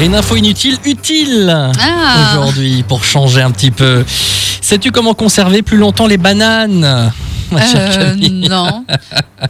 Une info inutile, utile Ah. aujourd'hui pour changer un petit peu. Sais-tu comment conserver plus longtemps les bananes ma chère Euh, non,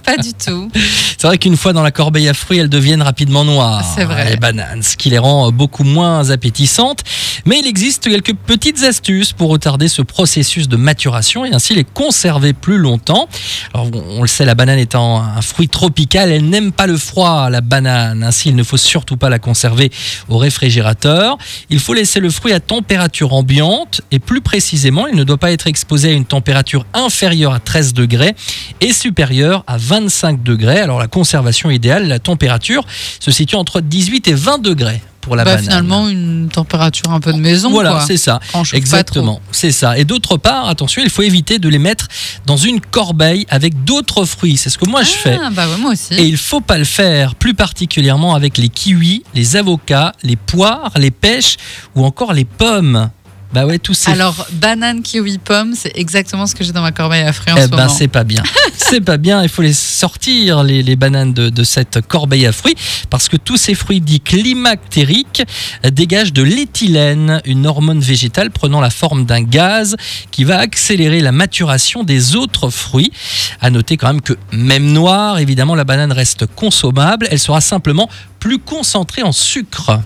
pas du tout. C'est vrai qu'une fois dans la corbeille à fruits, elles deviennent rapidement noires. C'est vrai. Les bananes, ce qui les rend beaucoup moins appétissantes. Mais il existe quelques petites astuces pour retarder ce processus de maturation et ainsi les conserver plus longtemps. Alors, on le sait, la banane étant un fruit tropical, elle n'aime pas le froid, la banane. Ainsi, il ne faut surtout pas la conserver au réfrigérateur. Il faut laisser le fruit à température ambiante et plus précisément, il ne doit pas être exposé à une température inférieure à 13 degrés et supérieure à 25 degrés. Alors la conservation idéale, la température se situe entre 18 et 20 degrés pour la Bah, banane. finalement, une température un peu de maison. Voilà, c'est ça. Exactement, c'est ça. Et d'autre part, attention, il faut éviter de les mettre dans une corbeille avec d'autres fruits. C'est ce que moi je trop. fais. Ah, bah ouais, moi aussi. Et il faut pas le faire, plus particulièrement avec les kiwis, les avocats, les poires, les pêches ou encore les pommes. Bah ouais, tous ces Alors, banane, kiwi, pomme, c'est exactement ce que j'ai dans ma corbeille à fruits en Eh ce ben, moment. c'est pas bien. c'est pas bien. Il faut les sortir, les, les bananes de, de cette corbeille à fruits, parce que tous ces fruits dits climactériques dégagent de l'éthylène, une hormone végétale prenant la forme d'un gaz qui va accélérer la maturation des autres fruits. À noter quand même que, même noire, évidemment, la banane reste consommable. Elle sera simplement plus concentrée en sucre.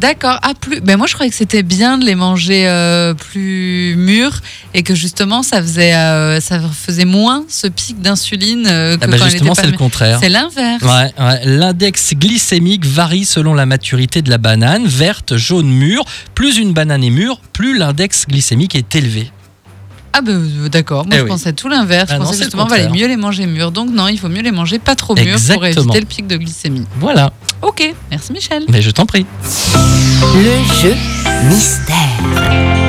D'accord. Ah, plus. Ben moi, je croyais que c'était bien de les manger euh, plus mûrs et que justement, ça faisait, euh, ça faisait moins ce pic d'insuline euh, que Ah bah quand justement, c'est le contraire. C'est l'inverse. Ouais, ouais. L'index glycémique varie selon la maturité de la banane, verte, jaune, mûre. Plus une banane est mûre, plus l'index glycémique est élevé. Ah ben euh, d'accord, moi Eh je oui. pensais tout l'inverse. Ah je non, pensais le justement qu'il valait mieux les manger mûrs. Donc non, il faut mieux les manger pas trop mûrs pour éviter le pic de glycémie. Voilà, Ok, merci Michel. mais je t'en prie. Le jeu mystère.